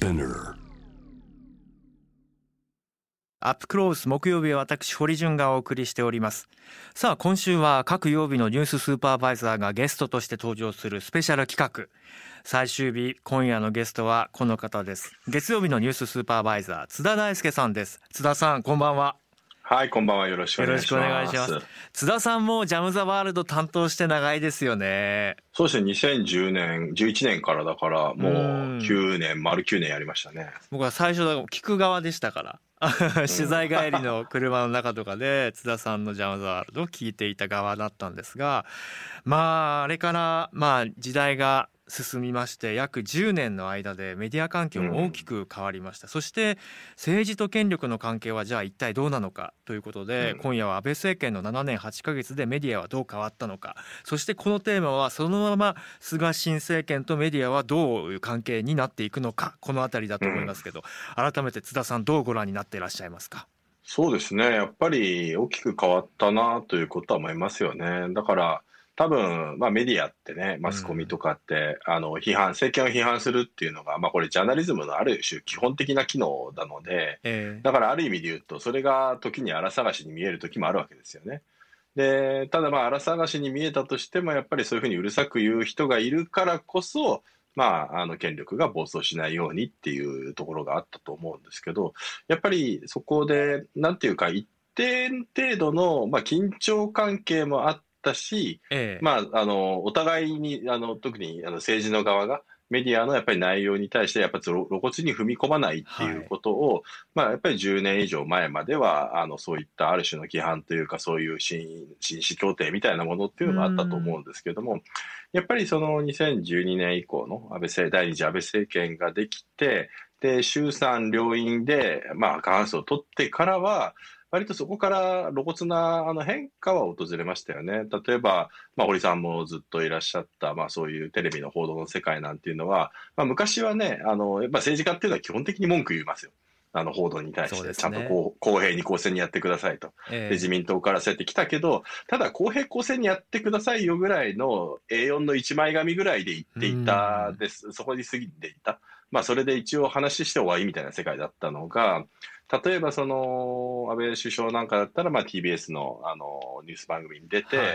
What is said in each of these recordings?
Spinner アップクロース木曜日は私堀潤がお送りしております。さあ今週は各曜日のニューススーパーバイザーがゲストとして登場するスペシャル企画。最終日今夜のゲストはこの方です。月曜日のニューススーパーバイザー津田大輔さんです。津田さんこんばんは。はい、こんばんは。よろしくお願いします。ます津田さんもジャムザワールド担当して長いですよねそうですね、2010年、11年からだから、もう9年、丸9年やりましたね。僕は最初だ聞く側でしたから取材帰りの車の中とかで津田さんのジャム・ザ・ワールドを聞いていた側だったんですがまああれからまあ時代が進みまして約10年の間でメディア環境も大きく変わりました、そして政治と権力の関係はじゃあ一体どうなのかということで、うん。今夜は安倍政権の7年8ヶ月でメディアはどう変わったのか。そしてこのテーマはそのまま菅新政権とメディアはどういう関係になっていくのか。この辺りだと思いますけど、改めて津田さんどうご覧になっていらっしゃいますか？そうですね、やっぱり大きく変わったなということは思いますよね。だから、多分、まあメディアってね、マスコミとかって、あの、批判、政権を批判するっていうのが、まあこれジャーナリズムのある種基本的な機能なので、ええだからある意味で言うと、それが時に荒探しに見える時もあるわけですよね。で、ただまあ荒探しに見えたとしても、やっぱりそういうふうにうるさく言う人がいるからこそ、まあ、あの権力が暴走しないようにっていうところがあったと思うんですけど、やっぱりそこで、なんていうか、一定程度の、まあ、緊張関係もあったし、ええ。まあ、あの、お互いに、あの、特にあの政治の側が、メディアのやっぱり内容に対して、やっぱり露露骨に踏み込まないっていうことを、まあ、やっぱり10年以上前までは、あの、そういったある種の規範というか、そういう紳紳士協定みたいなものっていうのがあったと思うんですけども、やっぱりその2012年以降の安倍政、第二次安倍政権ができて、で、衆参両院で、まあ、過半数を取ってからは、割とそこから露骨なあの変化は訪れましたよね。例えば、まあ、堀さんもずっといらっしゃった、まあ、そういうテレビの報道の世界なんていうのは、まあ、昔はね、あの、やっぱ政治家っていうのは基本的に文句言いますよ。あの、報道に対して、ちゃんとこう公平に公正にやってくださいと。えで、自民党からそうやって来たけど、ただ公平公正にやってくださいよぐらいの A4 の一枚紙ぐらいで言っていたです。そこに過ぎていた。まあ、それで一応話して終わりみたいな世界だったのが、例えばその、安倍首相なんかだったら、まあ、TBS のあの、ニュース番組に出て、はい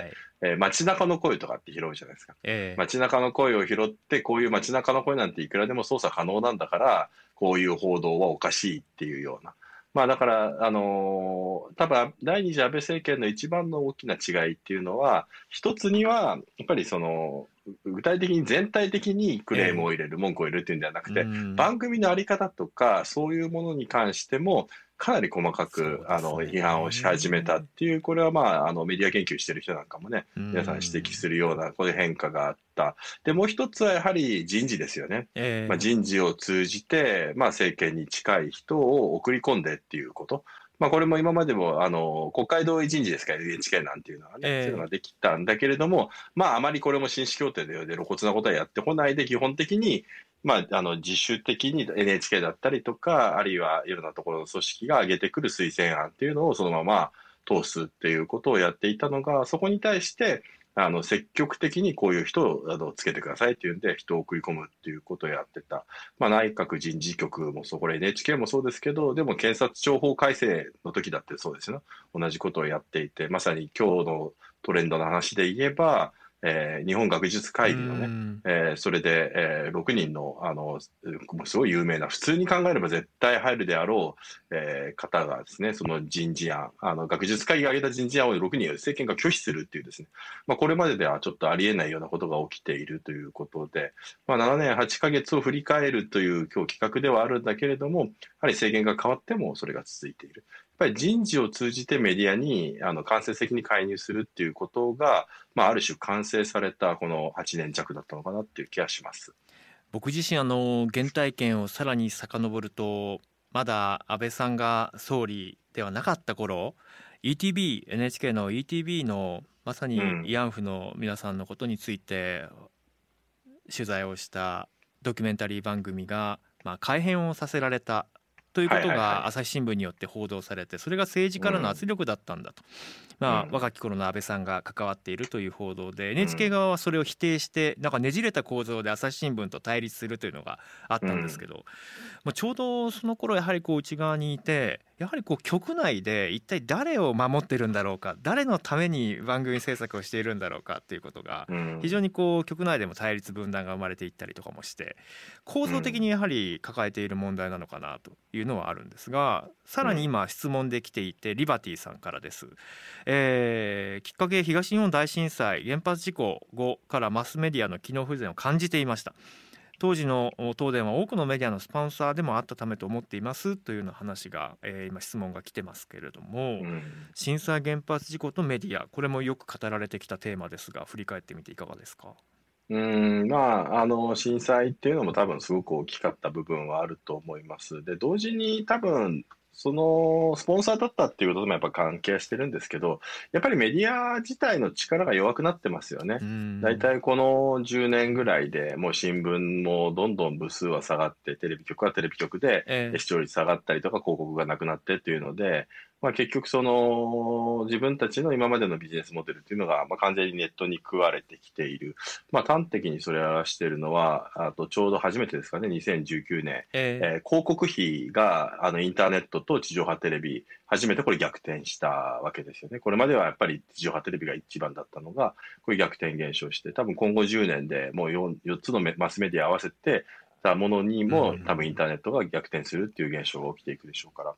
えー街中の声とかって拾うじゃないですか。ええ街中の声を拾って、こういう街中の声なんていくらでも操作可能なんだから、こういう報道はおかしいっていうような。まあだから、あのー多分第二次安倍政権の一番の大きな違いっていうのは、一つには、やっぱりその、具体的に全体的にクレームを入れる、文句を入れるっていうんではなくて、うん番組のあり方とか、そういうものに関しても、かなり細かく、ねあの批判をし始めたっていう、これはまあ、あのメディア研究してる人なんかもね、皆さん指摘するような、こういう変化があった。で、もう一つはやはり人事ですよね。ええまあ、人事を通じて、まあ、政権に近い人を送り込んでっていうこと。まあ、これも今までも、あの、国会同意人事ですから NHK なんていうのはね、ええ。そういうのができたんだけれども、まあ、あまりこれも紳士協定のようで露骨なことはやってこないで、基本的に、まあ、あの、自主的に NHK だったりとか、あるいはいろんなところの組織が上げてくる推薦案っていうのをそのまま通すっていうことをやっていたのが、そこに対して、あの、積極的にこういう人をあのつけてくださいっていうんで、人を送り込むっていうことをやってた。まあ、内閣人事局もそう、これ NHK もそうですけど、でも検察庁法改正の時だってそうですよ。同じことをやっていて、まさに今日のトレンドの話で言えば、えー日本学術会議のね、うんえーそれで、えー6人の、あの、もうすごい有名な、普通に考えれば絶対入るであろう、えー方がですね、その人事案、あの、学術会議が挙げた人事案を6人政権が拒否するっていうですね、まあ、これまでではちょっとありえないようなことが起きているということで、まあ、7年8ヶ月を振り返るという今日企画ではあるんだけれども、やはり政権が変わってもそれが続いている。やっぱり人事を通じてメディアにあの間接的に介入するっていうことが、まあ、ある種完成されたこの8年弱だったのかなっていう気がします。僕自身あの原体験をさらに遡るとまだ安倍さんが総理ではなかった頃 ETB NHK の ETB のまさにうん慰安婦の皆さんのことについて取材をしたドキュメンタリー番組が、まあ、改編をさせられたということが朝日新聞によって報道されてそれが政治からの圧力だったんだとまあ、若き頃の安倍さんが関わっているという報道で NHK 側はそれを否定してなんかねじれた構造で朝日新聞と対立するというのがあったんですけど、まあ、ちょうどその頃やはりこう内側にいてやはりこう局内で一体誰を守ってるんだろうか誰のために番組制作をしているんだろうかっていうことが非常にこう局内でも対立分断が生まれていったりとかもして構造的にやはり抱えている問題なのかなというのはあるんですがさらに今質問できていてリバティさんからです。えー、きっかけ東日本大震災原発事故後からマスメディアの機能不全を感じていました。当時の東電は多くのメディアのスポンサーでもあったためと思っていますというような話が、えー、今質問が来てますけれども、うん、震災原発事故とメディアこれもよく語られてきたテーマですが振り返ってみていかがですか？うんまあ、あの震災っていうのも多分すごく大きかった部分はあると思います。で同時に多分そのスポンサーだったっていうことともやっぱ関係してるんですけど、やっぱりメディア自体の力が弱くなってますよね。大体この10年ぐらいでもう新聞もどんどん部数は下がって、テレビ局はテレビ局で視聴率下がったりとか広告がなくなってっていうので、まあ、結局その自分たちの今までのビジネスモデルっていうのがまあ完全にネットに食われてきている、まあ、端的にそれを表しているのはあとちょうど初めてですかね。2019年、えー、えー、広告費があのインターネットと地上波テレビ初めてこれ逆転したわけですよね。これまではやっぱり地上波テレビが一番だったのがこれ逆転現象して多分今後10年でもう 4, 4つのマスメディア合わせてたものにも多分インターネットが逆転するっていう現象が起きていくでしょうから。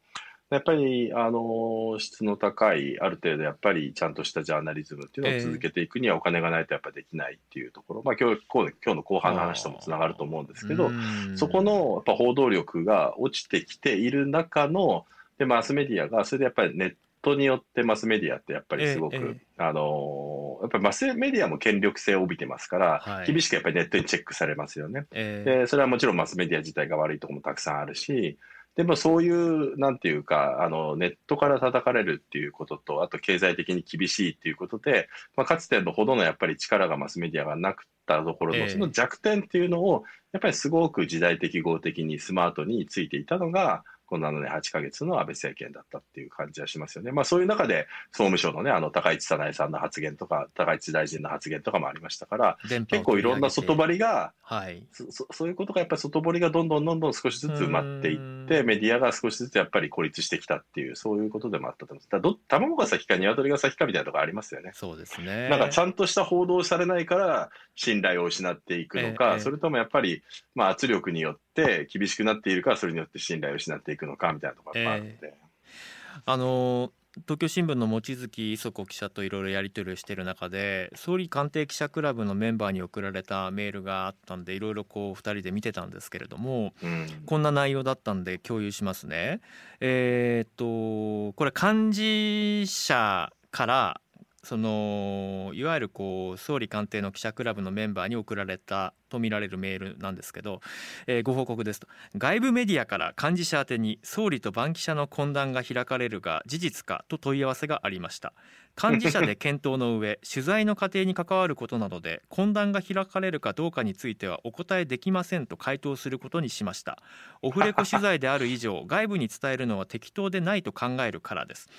やっぱり、あの、質の高い、ある程度やっぱりちゃんとしたジャーナリズムっていうのを続けていくにはお金がないとやっぱできないっていうところ、まあ今日、今日の後半の話ともつながると思うんですけど、そこのやっぱ報道力が落ちてきている中の、で、マスメディアが、それでやっぱりネットによってマスメディアってやっぱりすごく、あの、やっぱりマスメディアも権力性を帯びてますから、厳しくやっぱりネットにチェックされますよね。で、それはもちろんマスメディア自体が悪いところもたくさんあるし、でもそういう、なんていうか、あの、ネットから叩かれるっていうことと、あと経済的に厳しいっていうことで、まあ、かつてのほどのやっぱり力がマスメディアがなくったところの、その弱点っていうのを、やっぱりすごく時代的合的にスマートについていたのが、この7年8か月の安倍政権だったっていう感じはしますよね。まあそういう中で総務省のね、あの高市早苗さんの発言とか、高市大臣の発言とかもありましたから、結構いろんな外張りが、はい、そそういうことがやっぱり外堀がどんどんどんどん少しずつ埋まっていって、メディアが少しずつやっぱり孤立してきたっていう、そういうことでもあったと思います。だど卵が先か鶏が先かみたいなところありますよね。そうですね。なんかちゃんとした報道されないから信頼を失っていくのか、ええ、それともやっぱり、まあ圧力によってって厳しくなっているかそれによって信頼を失っていくのかみたいなところがあって。えー、あの東京新聞の望月磯子記者といろいろやり取りをしている中で総理官邸記者クラブのメンバーに送られたメールがあったんでいろいろこう2人で見てたんですけれども、うん、こんな内容だったんで共有しますね。えー、っとこれ幹事社からそのいわゆるこう総理官邸の記者クラブのメンバーに送られたとみられるメールなんですけど、えー、ご報告ですと。外部メディアから幹事社宛に総理と番記者の懇談が開かれるが事実かと問い合わせがありました。幹事社で検討の上 取材の過程に関わることなどで懇談が開かれるかどうかについてはお答えできませんと回答することにしました。オフレコ取材である以上外部に伝えるのは適当でないと考えるからです。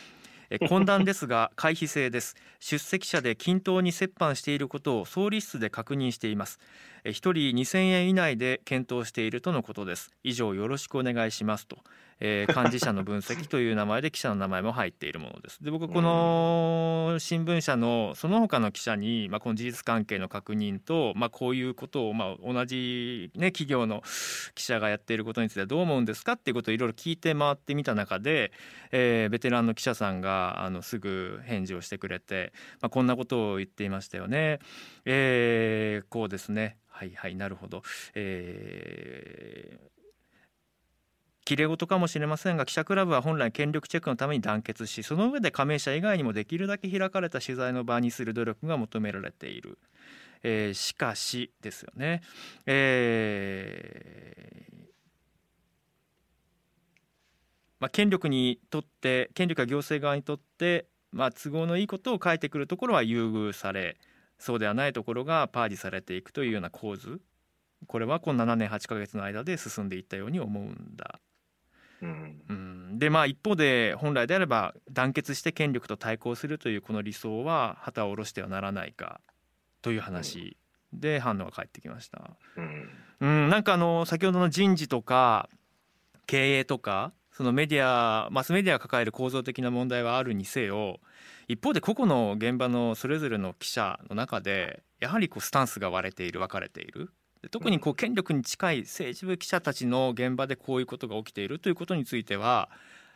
懇談ですが回避制です。出席者で均等に折半していることを総理室で確認しています。1人2000円以内で検討しているとのことです以上よろしくお願いしますとえー、幹事社の分析という名前で記者の名前も入っているものです。で僕この新聞社のその他の記者に、まあ、この事実関係の確認と、まあ、こういうことを、まあ、同じ、ね、企業の記者がやっていることについてどう思うんですかっていうことをいろいろ聞いて回ってみた中で、えー、ベテランの記者さんがあのすぐ返事をしてくれて、まあ、こんなことを言っていましたよね。えー、こうですねはいはいなるほど。えーきれ事かもしれませんが記者クラブは本来権力チェックのために団結しその上で加盟者以外にもできるだけ開かれた取材の場にする努力が求められている、えー、しかしですよね、えーまあ、権力にとって権力や行政側にとって、まあ、都合のいいことを書いてくるところは優遇されそうではないところがパージされていくというような構図。これはこの7年8か月の間で進んでいったように思うんだ。うん。うん、でまあ一方で本来であれば団結して権力と対抗するというこの理想は旗を下ろしてはならないかという話で反応が返ってきました。うん。うん、なんかあの先ほどの人事とか経営とかそのメディアマスメディアが抱える構造的な問題はあるにせよ一方で個々の現場のそれぞれの記者の中でやはりこうスタンスが割れている分かれているで特にこう権力に近い政治部記者たちの現場でこういうことが起きているということについては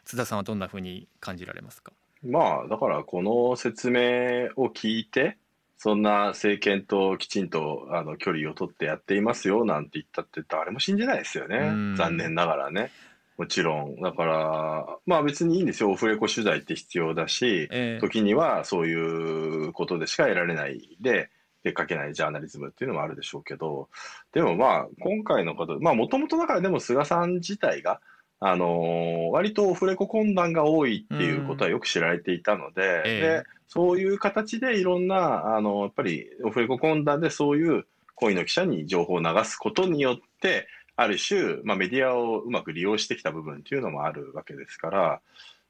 津田さんはどんなふうに感じられますか？まあ、だからこの説明を聞いて、そんな政権ときちんとあの距離を取ってやっていますよなんて言ったって誰も信じないですよねうん。残念ながらね。もちろん。だから、まあ別にいいんですよ。オフレコ取材って必要だし、ええ時にはそういうことでしか得られないで、で書けないジャーナリズムっていうのもあるでしょうけど、でもまあ今回のこと、まあもともとだからでも菅さん自体が、あのー割とオフレコ懇談が多いっていうことはよく知られていたので、ええでそういう形でいろんな、あのやっぱりオフレコ懇談でそういう恋の記者に情報を流すことによって、ある種、まあ、メディアをうまく利用してきた部分っていうのもあるわけですから、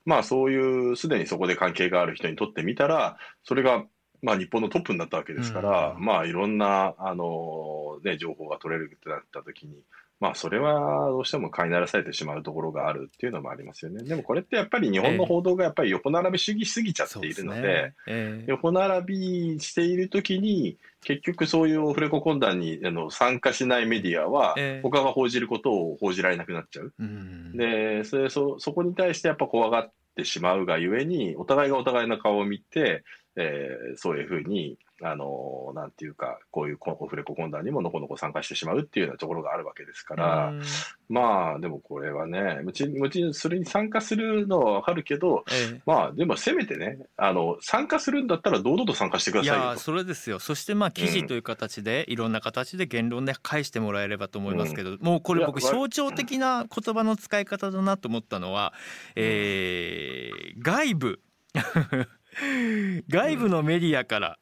まあそういうすでにそこで関係がある人にとってみたら、それがまあ日本のトップになったわけですから、うん。まあいろんな、あのね、情報が取れるってなった時に、まあそれはどうしても飼いならされてしまうところがあるっていうのもありますよね。でもこれってやっぱり日本の報道がやっぱり横並び主義しすぎちゃっているので、そうすねええ横並びしているときに、結局そういうオフレコ懇談にあの参加しないメディアはええ、他が報じることを報じられなくなっちゃう。うんで、それそ、そこに対してやっぱ怖がってしまうがゆえに、お互いがお互いの顔を見て、えーそういうふうに、あのなんていうか、こういうオフレコ懇談にものこのこ参加してしまうっていうようなところがあるわけですから、うん。まあ、でもこれはね、もちもちろんそれに参加するのはわかるけど、ええ。まあ、でもせめてね、あの、参加するんだったら堂々と参加してくだいさいよ。と。やそれですよ。そしてまあ記事という形で、いろんな形で言論で返してもらえればと思いますけど、もうこれ僕象徴的な言葉の使い方だなと思ったのは、えー外部。外部のメディアから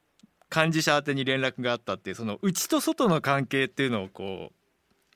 幹事社宛てに連絡があったっていうその内と外の関係っていうのをこう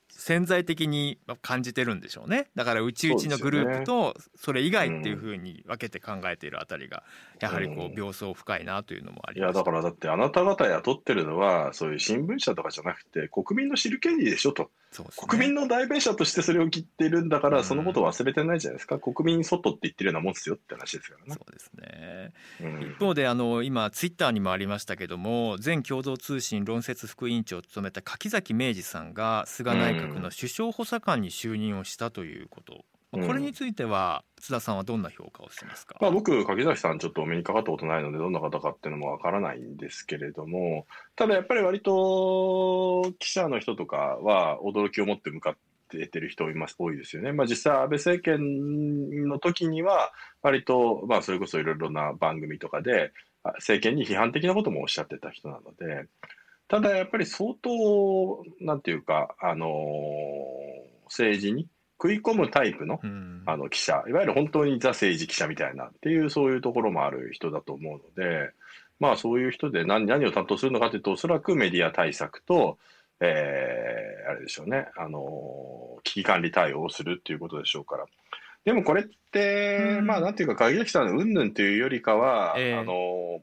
潜在的に感じてるんでしょうね。だから内々のグループとそれ以外っていうふうに分けて考えているあたりがやはりこううん。秒相深いなというのもあいや、りましただからだってあなた方雇ってるのは、そういう新聞社とかじゃなくて、国民の知る権利でしょと。そうですね。国民の代弁者としてそれを切ってるんだから、うん。そのことを忘れてないじゃないですか。国民外って言ってるようなもんですよって話ですからね。そ。うですね。うん。一方であの今ツイッターにもありましたけども前共同通信論説副委員長を務めた柿崎明治さんが菅内閣の首相補佐官に就任をしたということ、うんこれについては津田さんはどんな評価をしますか、まあ、僕、柿崎さん、ちょっとお目にかかったことないので、どんな方かっていうのもわからないんですけれども、ただやっぱり割と記者の人とかは驚きを持って向かっててる人います多いですよね。まあ、実際、安倍政権の時には、割と、まあ、それこそいろいろな番組とかで、あ政権に批判的なこともおっしゃってた人なので、ただやっぱり相当、なんていうか、あの政治に食い込むタイプのうんあの記者、いわゆる本当にザ政治記者みたいなっていう、そういうところもある人だと思うので、まあそういう人で何何を担当するのかというと、おそらくメディア対策と、えーあれでしょうね、あの危機管理対応をするっていうことでしょうから。でもこれって、うん。まあなんていうか、鍵崎さんのうんぬんというよりかは、ええ。あの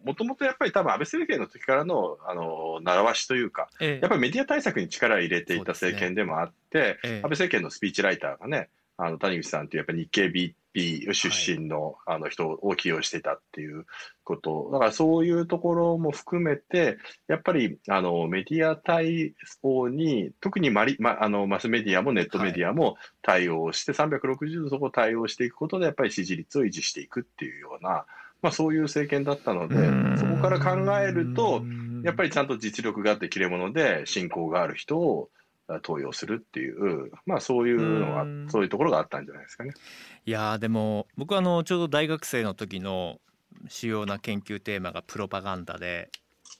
もともとやっぱり多分安倍政権の時からの、あの習わしというか、ええ。やっぱりメディア対策に力を入れていた政権でもあって、ええ。安倍政権のスピーチライターがね、あの谷口さんっていうやっぱり日経出身の,、あの人を起用してたっていうこと、だからそういうところも含めて、やっぱりあのメディア対応に、特にマリ、ま、あのマスメディアもネットメディアも対応して、360度そこを対応していくことで、やっぱり支持率を維持していくっていうような、まあ、そういう政権だったので、そこから考えると、やっぱりちゃんと実力があって切れ者で信仰がある人をあ登用するっていう、まあそういうのがうん、そういうところがあったんじゃないですかね。いやーでも僕はあのちょうど大学生の時の主要な研究テーマがプロパガンダで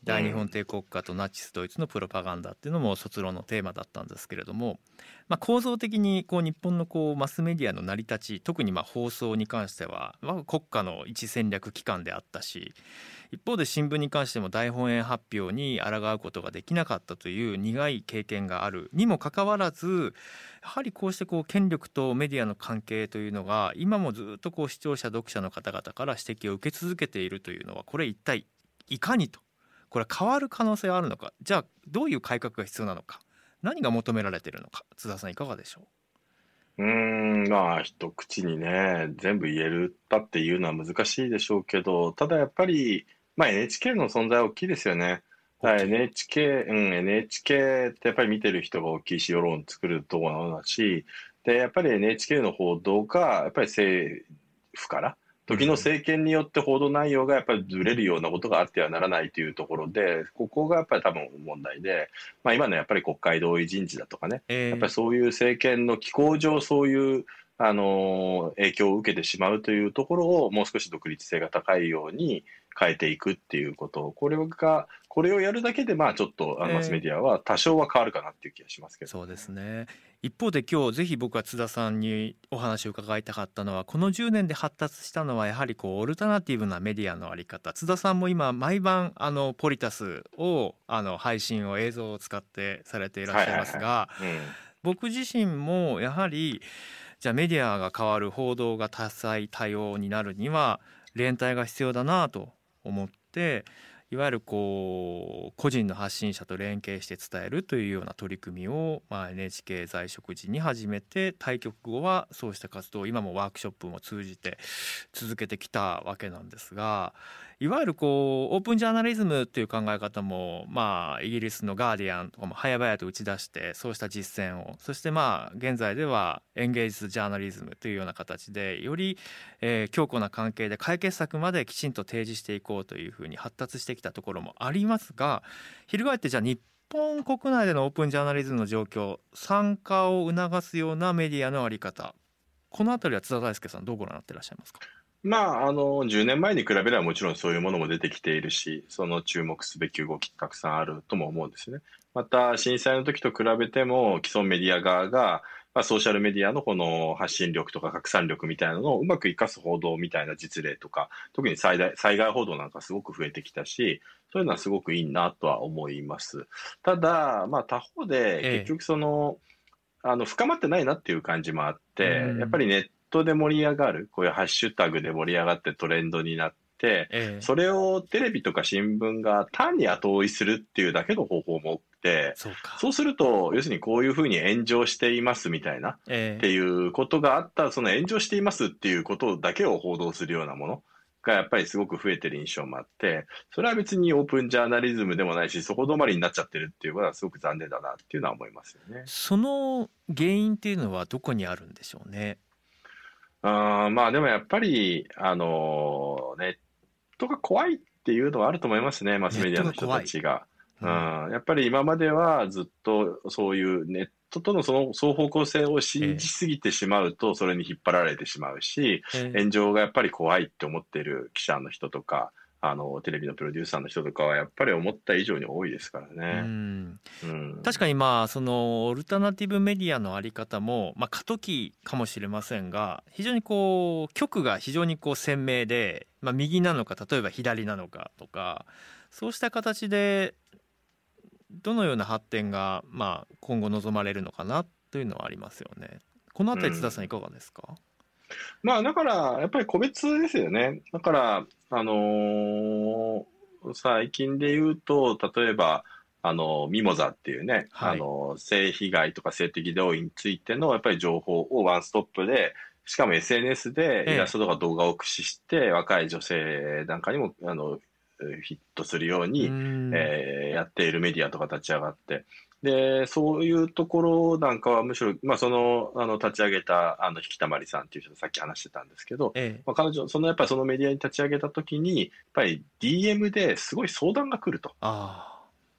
大日本帝国家とナチスドイツのプロパガンダっていうのも卒論のテーマだったんですけれども、まあ、構造的にこう日本のこうマスメディアの成り立ち特にまあ放送に関しては、まあ、国家の一戦略機関であったし一方で新聞に関しても大本営発表に抗うことができなかったという苦い経験があるにもかかわらずやはりこうしてこう権力とメディアの関係というのが今もずっとこう視聴者読者の方々から指摘を受け続けているというのはこれ一体いかにとこれ変わる可能性はあるのか？じゃあどういう改革が必要なのか？何が求められているのか？津田さんいかがでしょう？うんまあ一口にね全部言えるたっていうのは難しいでしょうけどただやっぱり、まあ、NHK の存在は大きいですよね。NHK、うん、NHK ってやっぱり見てる人が大きいし、世論作るところだし、で、やっぱり NHK の報道が、やっぱり政府から、時の政権によって報道内容がやっぱりずれるようなことがあってはならないというところで、ここがやっぱり多分問題で、まあ、今のやっぱり国会同意人事だとかね、えー、やっぱりそういう政権の機構上、そういうあの影響を受けてしまうというところをもう少し独立性が高いように変えていくっていうこと、これが、これをやるだけで、まあちょっとマスメディアは多少は変わるかなっていう気がしますけど、ね、そうですね。一方で今日ぜひ僕は津田さんにお話を伺いたかったのはこの10年で発達したのはやはりこうオルタナティブなメディアのあり方。津田さんも今毎晩あのポリタスをあの配信を映像を使ってされていらっしゃいますが、僕自身もやはりじゃあメディアが変わる報道が多彩多様になるには連帯が必要だなと思っていわゆるこう個人の発信者と連携して伝えるというような取り組みを、まあ、NHK 在職時に始めて対局後はそうした活動を今もワークショップも通じて続けてきたわけなんですがいわゆるこうオープンジャーナリズムという考え方もまあイギリスのガーディアンとかも早々と打ち出してそうした実践を。そしてまあ現在ではエンゲージスジャーナリズムというような形でより、えー、強固な関係で解決策まできちんと提示していこうというふうに発達してきたところもありますが翻ってじゃあ日本国内でのオープンジャーナリズムの状況参加を促すようなメディアの在り方。この辺りは津田大輔さんどうご覧になってらっしゃいますか？まあ、あの、10年前に比べればもちろんそういうものも出てきているし、その注目すべき動きたくさんあるとも思うんですね。また、震災の時と比べても、既存メディア側が、まあ、ソーシャルメディアのこの発信力とか拡散力みたいなのをうまく活かす報道みたいな実例とか、特に災害災害報道なんかすごく増えてきたし、そういうのはすごくいいなとは思います。ただ、まあ、他方で、結局その、ええ、あの、深まってないなっていう感じもあって、やっぱりネットで盛り上がる、こういうハッシュタグで盛り上がってトレンドになって、ええ、それをテレビとか新聞が単に後追いするっていうだけの方法も多くて、そうすると、要するにこういうふうに炎上していますみたいな、え、っていうことがあった、その炎上していますっていうことだけを報道するようなもの。がやっぱりすごく増えてる印象もあって、それは別にオープンジャーナリズムでもないし、そこ止まりになっちゃってるっていうことはすごく残念だなっていうのは思いますよね。その原因っていうのはどこにあるんでしょうね？あまあでもやっぱり、あのネットが怖いっていうのはあると思いますね、マスメディアの人たちが。うん、やっぱり今まではずっとそういうネットとのその双方向性を信じすぎてしまうと、それに引っ張られてしまうし、炎上がやっぱり怖いって思ってる記者の人とか、あのテレビのプロデューサーの人とかはやっぱり思った以上に多いですからね。うん、うん、確かにまあそのオルタナティブメディアのあり方もまあ過渡期かもしれませんが非常にこう局が非常にこう鮮明で、まあ、右なのか例えば左なのかとかそうした形でどのような発展がまあ今後望まれるのかなというのはありますよね。このあたり津田さんいかがですか、うんまあ、だから、やっぱり個別ですよね。だから、あのー、最近で言うと、例えば、あの、ミモザっていうね、はい、あの、性被害とか性的同意についての、やっぱり情報をワンストップで、しかも SNS でイラストとか動画を駆使して、若い女性なんかにも、あの、ヒットするように、えー、やっているメディアとか立ち上がって、で、そういうところなんかはむしろ、まあ、その、あの、立ち上げた、あの、引きたまりさんっていう人さっき話してたんですけど、ええ、まあ、彼女、その、やっぱりそのメディアに立ち上げたときに、やっぱり DM ですごい相談が来ると。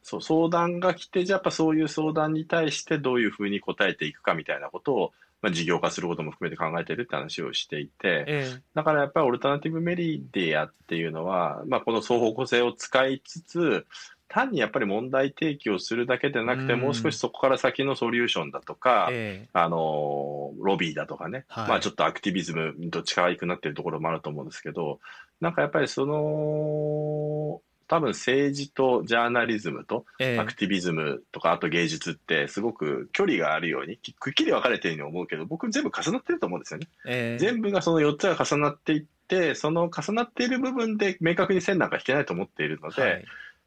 そう、相談が来て、じゃあやっぱそういう相談に対してどういうふうに答えていくかみたいなことを、まあ、事業化することも含めて考えてるって話をしていて、ええ、だからやっぱりオルタナティブメディアっていうのは、まあ、この双方向性を使いつつ、単にやっぱり問題提起をするだけでなくて、うん。もう少しそこから先のソリューションだとか、えあのロビーだとかね、はい。まあちょっとアクティビズムにどっちかがいくなってるところもあると思うんですけど、なんかやっぱりその、多分政治とジャーナリズムとええ。アクティビズムとか、あと芸術ってすごく距離があるように、きくっきり分かれてるように思うけど、僕全部重なってると思うんですよね。ええ。全部がその4つが重なっていって、その重なっている部分で明確に線なんか引けないと思っているので、はい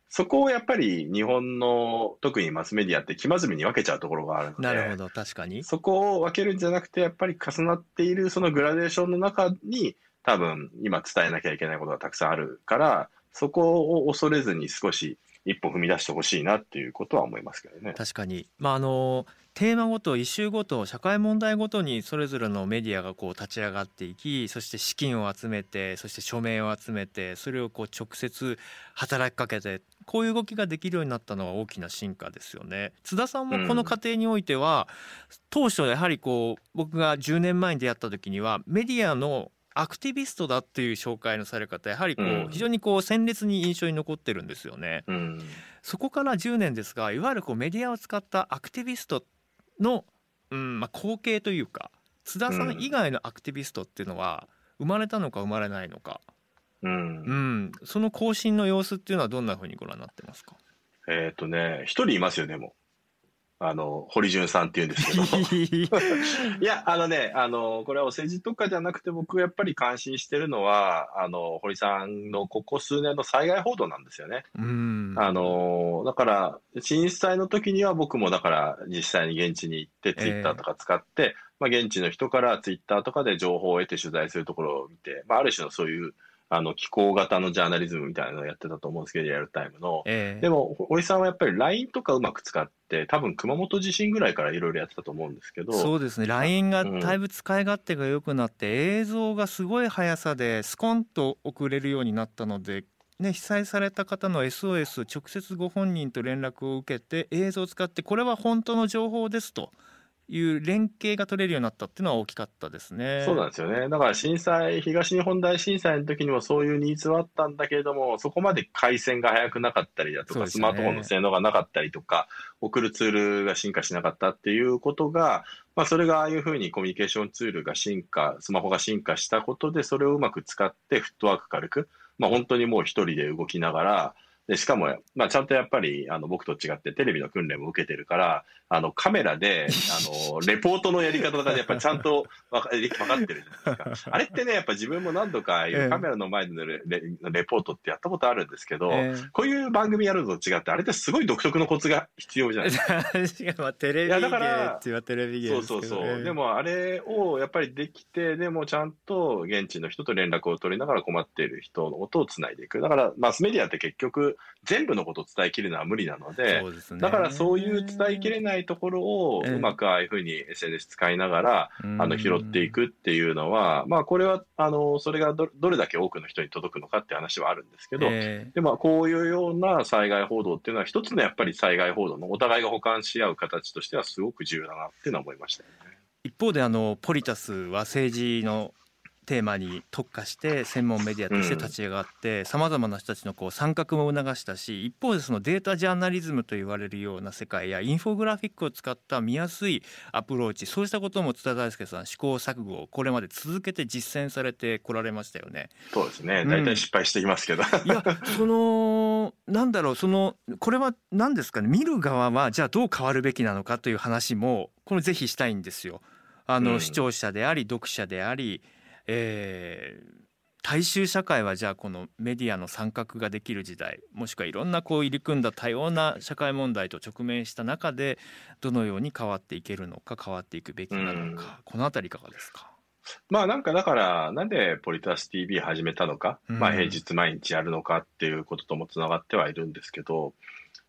そこをやっぱり日本の特にマスメディアって気まずみに分けちゃうところがあるので、なるほど確かにそこを分けるんじゃなくて、やっぱり重なっているそのグラデーションの中に、多分今伝えなきゃいけないことがたくさんあるから、そこを恐れずに少し一歩踏み出してほしいなっていうことは思いますけどね。確かにまああのテーマごとイシューごと社会問題ごとにそれぞれのメディアがこう立ち上がっていきそして資金を集めてそして署名を集めてそれをこう直接働きかけてこういう動きができるようになったのは大きな進化ですよね津田さんもこの過程においては、当初やはりこう僕が10年前に出会った時にはメディアのアクティビストだっていう紹介のされ方やはりこう、うん非常にこう鮮烈に印象に残ってるんですよね。うん。そこから10年ですがいわゆるこうメディアを使ったアクティビストの、うんまあ、後継というか津田さん以外のアクティビストっていうのは生まれたのか生まれないのか、う。うんん、その更新の様子っていうのはどんなふうにご覧になってますか？えっ、とね、一人いますよね、もう。あの、堀潤さんっていうんですけど。いや、あのね、あの、これはお政治とかじゃなくて、僕やっぱり関心してるのは、あの、堀さんのここ数年の災害報道なんですよね。うんあの、だから、震災の時には僕もだから実際に現地に行って、ツイッターとか使って、まあ現地の人からツイッターとかで情報を得て取材するところを見て、まあある種のそういう、あの、気候型のジャーナリズムみたいなのをやってたと思うんですけど、リアルタイムの。ええ。でも、堀さんはやっぱり LINE とかうまく使って、多分熊本地震ぐらいからいろいろやってたと思うんですけど、そうですね。LINE がだいぶ使い勝手が良くなって、映像がすごい速さでスコンと送れるようになったので、ね、被災された方の SOS 直接ご本人と連絡を受けて映像を使ってこれは本当の情報ですという連携が取れるようになったっていうのは大きかったですね。そうなんですよね。だから震災、東日本大震災の時にもそういうニーズはあったんだけれども、そこまで回線が速くなかったりだとか、ねスマートフォンの性能がなかったりとか、送るツールが進化しなかったっていうことが、まあそれがああいうふうにコミュニケーションツールが進化、スマホが進化したことで、それをうまく使ってフットワーク軽く、まあ本当にもう一人で動きながら、で、しかも、まあ、ちゃんとやっぱり、あの、僕と違ってテレビの訓練も受けてるから、あの、カメラで、あの、レポートのやり方とかでやっぱりちゃんとわか分かってるじゃないですか。あれってね、やっぱ自分も何度かカメラの前でのレレレポートってやったことあるんですけど、えこういう番組やるのと違って、あれってすごい独特のコツが必要じゃないですか。え まあテレビいや芸だからって言えばテレビ芸そうですけどそうそう。ねでもあれをやっぱりできて、でもちゃんと現地の人と連絡を取りながら困っている人の音をつないでいく。だからマスメディアって結局全部のことを伝えきるのは無理なので、ね。だからそういう伝えきれないところをええうまくああいうふうに SNS 使いながら、あの拾っていくっていうのは、まあこれはあのそれがどどれだけ多くの人に届くのかって話はあるんですけど、えでもこういうような災害報道っていうのは一つのやっぱり災害報道のお互いが補完し合う形としてはすごく重要だなっていうのは思いましたよね。一方であのポリタスは政治のテーマに特化して専門メディアとして立ち上がってさまざまな人たちのこう参画も促したし一方でそのデータジャーナリズムと言われるような世界やインフォグラフィックを使った見やすいアプローチそうしたことも津田大介さん試行錯誤をこれまで続けて実践されてこられましたよね。そうですね。うん大体失敗してきますけど。いやそのなんだろうそのこれは何ですかね見る側はじゃあどう変わるべきなのかという話もこれぜひしたいんですよ。あの、うん視聴者であり読者であり、えー大衆社会はじゃあこのメディアの参画ができる時代もしくはいろんなこう入り組んだ多様な社会問題と直面した中でどのように変わっていけるのか変わっていくべきなのか、このあたりいかがですかまあなんかだから、なんでポリタス TV 始めたのか、うんまあ平日毎日やるのかっていうことともつながってはいるんですけど、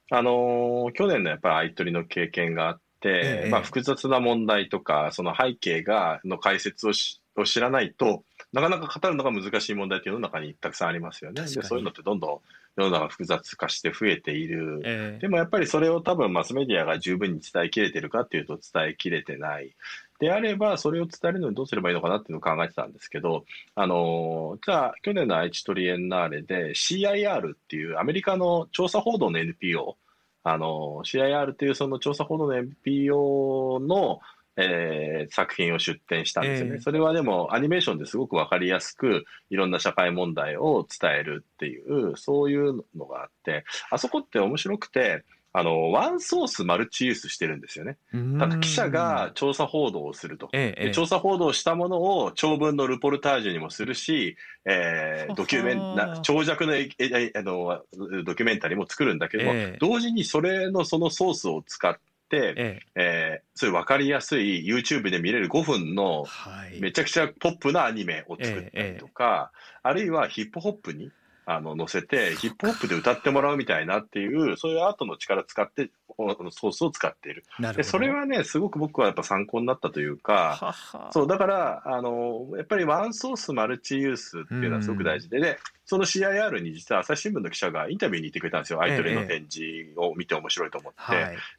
あのー去年のやっぱり相取りの経験があって、ええ。まあ複雑な問題とか、その背景が、の解説をし、を知らないと、なかなか語るのが難しい問題っていうの中にたくさんありますよね。でそういうのってどんどん世の中複雑化して増えている。えー、でもやっぱりそれを多分マスメディアが十分に伝えきれてるかっていうと伝えきれてない。であれば、それを伝えるのにどうすればいいのかなっていうのを考えてたんですけど、あのじゃあ、去年の愛知トリエンナーレで CIR っていうアメリカの調査報道の NPO、あの CIR っていうその調査報道の NPO のえー、作品を出展したんですよね、えー、それはでもアニメーションですごく分かりやすくいろんな社会問題を伝えるっていうそういうのがあってあそこって面白くてあのワンソースマルチユースしてるんですよね。だ記者が調査報道をすると、ええ、調査報道したものを長文のルポルタージュにもするし、えー、ドキュメンな長尺のえあのドキュメンタリーも作るんだけども、え、同時にそれのそのソースを使って、ええ。えー、そういう分かりやすい YouTube で見れる5分のめちゃくちゃポップなアニメを作ったりとか、あるいはヒップホップにあの載せて、ヒップホップで歌ってもらうみたいなっていう、そういうアートの力使って、ソースを使っている。でそれはね、すごく僕はやっぱ参考になったというか、そう、だから、あの、やっぱりワンソースマルチユースっていうのはすごく大事で、で、その CIR に実は朝日新聞の記者がインタビューに行ってくれたんですよ。アイトレの展示を見て面白いと思って。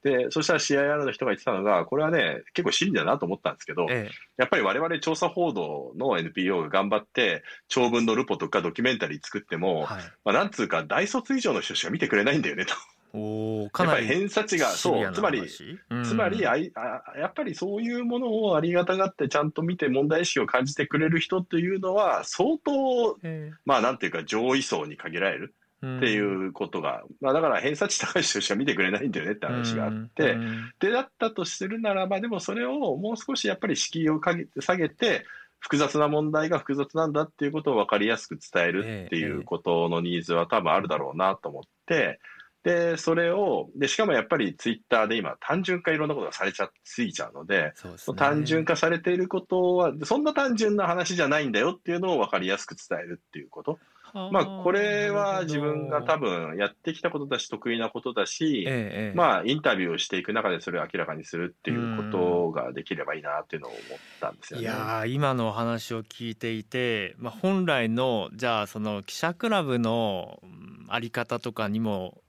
ええ、で、そしたら CIR の人が言ってたのが、これはね、結構真理だなと思ったんですけど、え、やっぱり我々調査報道の NPO が頑張って、長文のルポとかドキュメンタリー作っても、はい、まあ、なんつうか大卒以上の人しか見てくれないんだよねと。おかなりやっぱり偏差値が、そう、つまり、つまりあいあ、やっぱりそういうものをありがたがってちゃんと見て問題意識を感じてくれる人っていうのは、相当、まあなんていうか上位層に限られる。っていうことが、まあ、だから偏差値高い人しか見てくれないんだよねって話があって、でだったとするならばでもそれをもう少しやっぱり敷居をかげ下げて複雑な問題が複雑なんだっていうことを分かりやすく伝えるっていうことのニーズは多分あるだろうなと思って、で、それを、で、しかもやっぱりツイッターで今単純化いろんなことがされちゃ、すぎちゃうので、でね、単純化されていることは、そんな単純な話じゃないんだよっていうのを分かりやすく伝えるっていうこと。まあ、これは自分が多分やってきたことだし、得意なことだし、ええ、まあ、インタビューをしていく中でそれを明らかにするっていうことができればいいなっていうのを思ったんですよね。いや今のお話を聞いていて、まあ、本来の、じゃあ、その記者クラブのあり方とかにも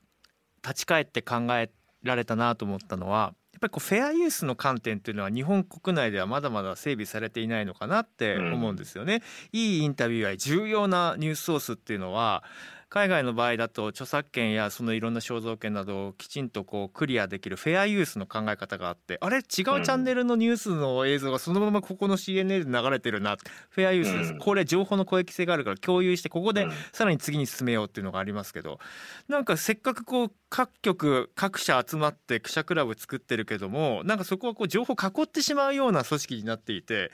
立ち返って考えられたなと思ったのはやっぱりこうフェアユースの観点っていうのは日本国内ではまだまだ整備されていないのかなって思うんですよね。うん、いいインタビューや重要なニュースソースっていうのは海外の場合だと著作権やそのいろんな肖像権などをきちんとこうクリアできるフェアユースの考え方があってあれ違うチャンネルのニュースの映像がそのままここの CNN で流れてるなフェアユースです。これ情報の公益性があるから共有してここでさらに次に進めようっていうのがありますけどなんかせっかくこう各局各社集まって記者クラブ作ってるけどもなんかそこはこう情報囲ってしまうような組織になっていて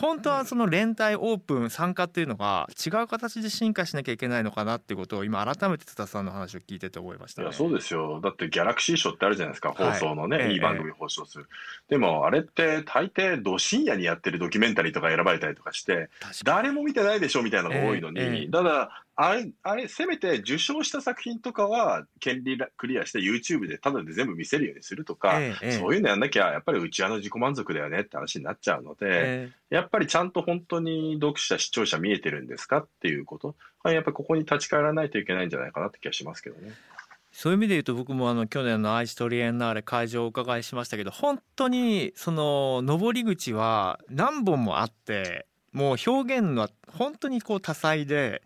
本当はその連帯オープン参加っていうのが違う形で進化しなきゃいけないのかなっていうことを今改めて津田さんの話を聞いてて思いました、ね、いやそうですよ。だってギャラクシー賞ってあるじゃないですか放送のね、はい、いい番組放送する、ええ、でもあれって大抵ど深夜にやってるドキュメンタリーとか選ばれたりとかして誰も見てないでしょみたいなのが多いのに、え、ただあれ、あれ、せめて受賞した作品とかは、権利クリアして YouTube でただで全部見せるようにするとか、ええ、そういうのやんなきゃ、やっぱりうちわの自己満足だよねって話になっちゃうので、え、やっぱりちゃんと本当に読者、視聴者見えてるんですかっていうこと、やっぱりここに立ち返らないといけないんじゃないかなって気がしますけどね。そういう意味で言うと僕もあの去年の愛知トリエンナーレ会場をお伺いしましたけど本当にその上り口は何本もあってもう表現の本当にこう多彩で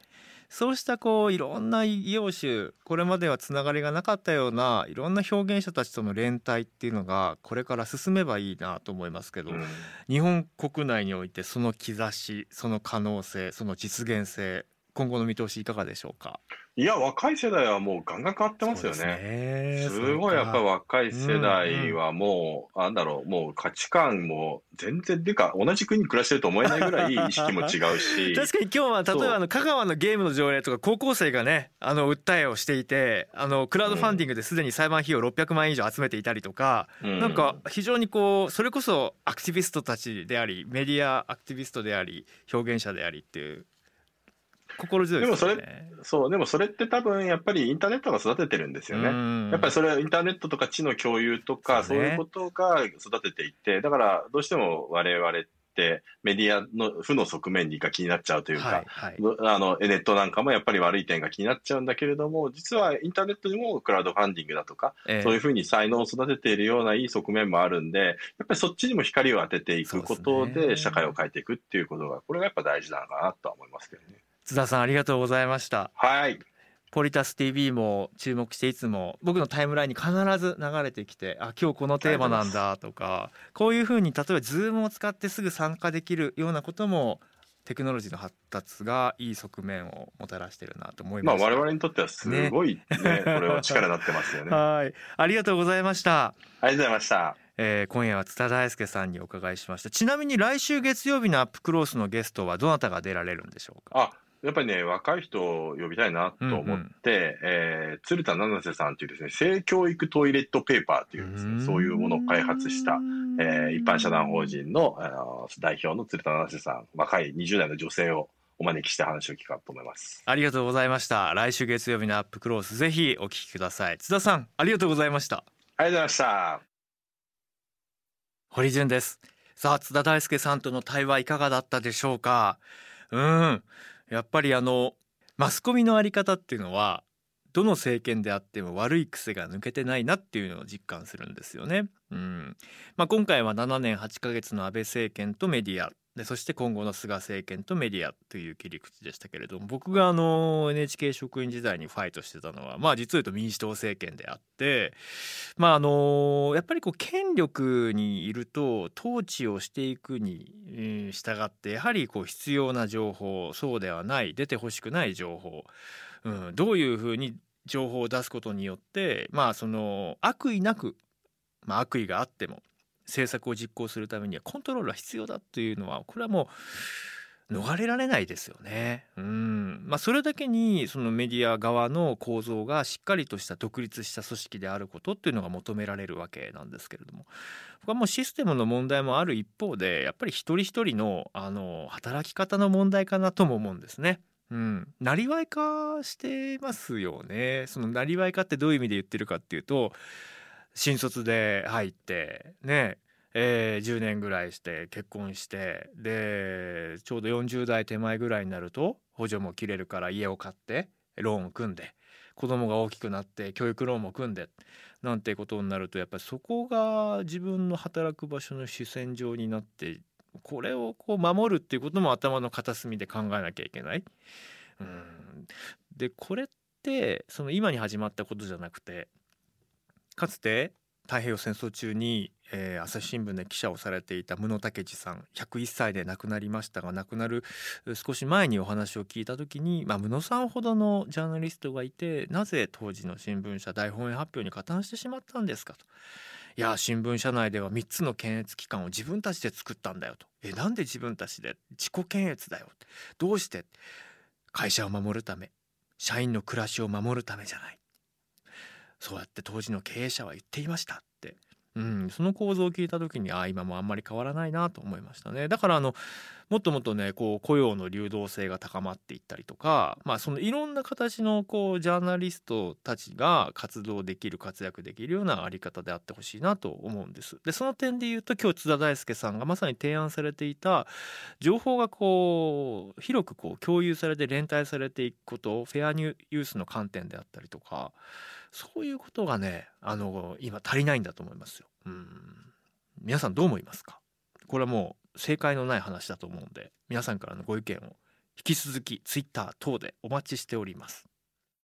そうしたこういろんな異業種これまではつながりがなかったようないろんな表現者たちとの連帯っていうのがこれから進めばいいなと思いますけど、うん、日本国内においてその兆しその可能性その実現性今後の見通しいかがでしょうか？いや、若い世代はもうガンガン変わってますよね。すね。すごいやっぱり若い世代はもう、うんうん、なんだろう、もう価値観も全然、でか、同じ国に暮らしてると思えないぐらい意識も違うし。確かに今日は、例えばあの香川のゲームの条例とか高校生がね、あの、訴えをしていて、あの、クラウドファンディングですでに裁判費用600万円以上集めていたりとか、うん、なんか非常にこう、それこそアクティビストたちであり、メディアアクティビストであり、表現者でありっていう心強いで、ね、でもそれ、そう、でもそれって多分やっぱりインターネットが育ててるんですよね。やっぱりそれはインターネットとか知の共有とか、そう、ね,、いうことが育てていって、だからどうしても我々っってメディアの負の側面が気になっちゃうというか、はいはい。あのネットなんかもやっぱり悪い点が気になっちゃうんだけれども実はインターネットにもクラウドファンディングだとか、ええ。そういうふうに才能を育てているようないい側面もあるんでやっぱりそっちにも光を当てていくことで社会を変えていくっていうことがこれがやっぱ大事なのかなとは思いますけどね。津田さんありがとうございましたはいポリタス TV も注目していつも僕のタイムラインに必ず流れてきてあ今日このテーマなんだとかこういうふうに例えば Zoom を使ってすぐ参加できるようなこともテクノロジーの発達がいい側面をもたらしてるなと思いまあました。我々にとってはすごいね これは力になってますよね。あはい、ありがとうございました。りがとうございました。えー今夜は津田大介さんにお伺いしました。ちなみに来週月曜日のアップクロースのゲストはどなたが出られるんでしょうか？あやっぱりね、若い人を呼びたいなと思って、えー鶴田七瀬さんというですね、性教育トイレットペーパーというですね、そういうものを開発した、えー一般社団法人の、あの代表の鶴田七瀬さん、若い20代の女性をお招きして話を聞こうと思います。ありがとうございました。来週月曜日のアップクロースぜひお聞きください。津田さんありがとうございました。ありがとうございました。堀潤ですさあ津田大介さんとの対話いかがだったでしょうか？うんやっぱりあのマスコミのあり方っていうのはどの政権であっても悪い癖が抜けてないなっていうのを実感するんですよね。うん。まあ、今回は7年8ヶ月の安倍政権とメディア。でそして今後の菅政権とメディアという切り口でしたけれども僕があの NHK 職員時代にファイトしてたのはまあ実を言うと民主党政権であってまああのやっぱりこう権力にいると統治をしていくに従ってやはりこう必要な情報そうではない出てほしくない情報、うん、どういうふうに情報を出すことによってまあその悪意なく、まあ、悪意があっても政策を実行するためにはコントロールは必要だというのはこれはもう逃れられないですよね。うんまあ、それだけにそのメディア側の構造がしっかりとした独立した組織であることっていうのが求められるわけなんですけれども僕はもうシステムの問題もある一方でやっぱり一人一人のあの働き方の問題かなとも思うんですね。なりわい化してますよね。そのなりわい化ってどういう意味で言ってるかっていうと新卒で入ってねえー10年ぐらいして結婚してでちょうど40代手前ぐらいになると補助も切れるから家を買ってローンを組んで子供が大きくなって教育ローンも組んでなんてことになるとやっぱりそこが自分の働く場所の主戦場になってこれをこう守るっていうことも頭の片隅で考えなきゃいけない。うんでこれってその今に始まったことじゃなくてかつて太平洋戦争中に、えー朝日新聞で記者をされていた室武司さん101歳で亡くなりましたが亡くなる少し前にお話を聞いた時に、まあ、室さんほどのジャーナリストがいてなぜ当時の新聞社大本営発表に加担してしまったんですかと。いや新聞社内では3つの検閲機関を自分たちで作ったんだよと。えなんで自分たちで？自己検閲だよ。どうして？会社を守るため。社員の暮らしを守るためじゃない。そうやって当時の経営者は言っていましたって、うん、その構造を聞いた時にあ今もあんまり変わらないなと思いましたねだからあのもっともっとねこう雇用の流動性が高まっていったりとか、まあ、そのいろんな形のこうジャーナリストたちが活動できる活躍できるようなあり方であってほしいなと思うんです。でその点で言うと今日津田大介さんがまさに提案されていた情報がこう広くこう共有されて連帯されていくことフェアニュースの観点であったりとかそういうことがねあの今足りないんだと思いますよ。うん皆さんどう思いますか？これはもう正解のない話だと思うんで皆さんからのご意見を引き続きツイッター等でお待ちしております。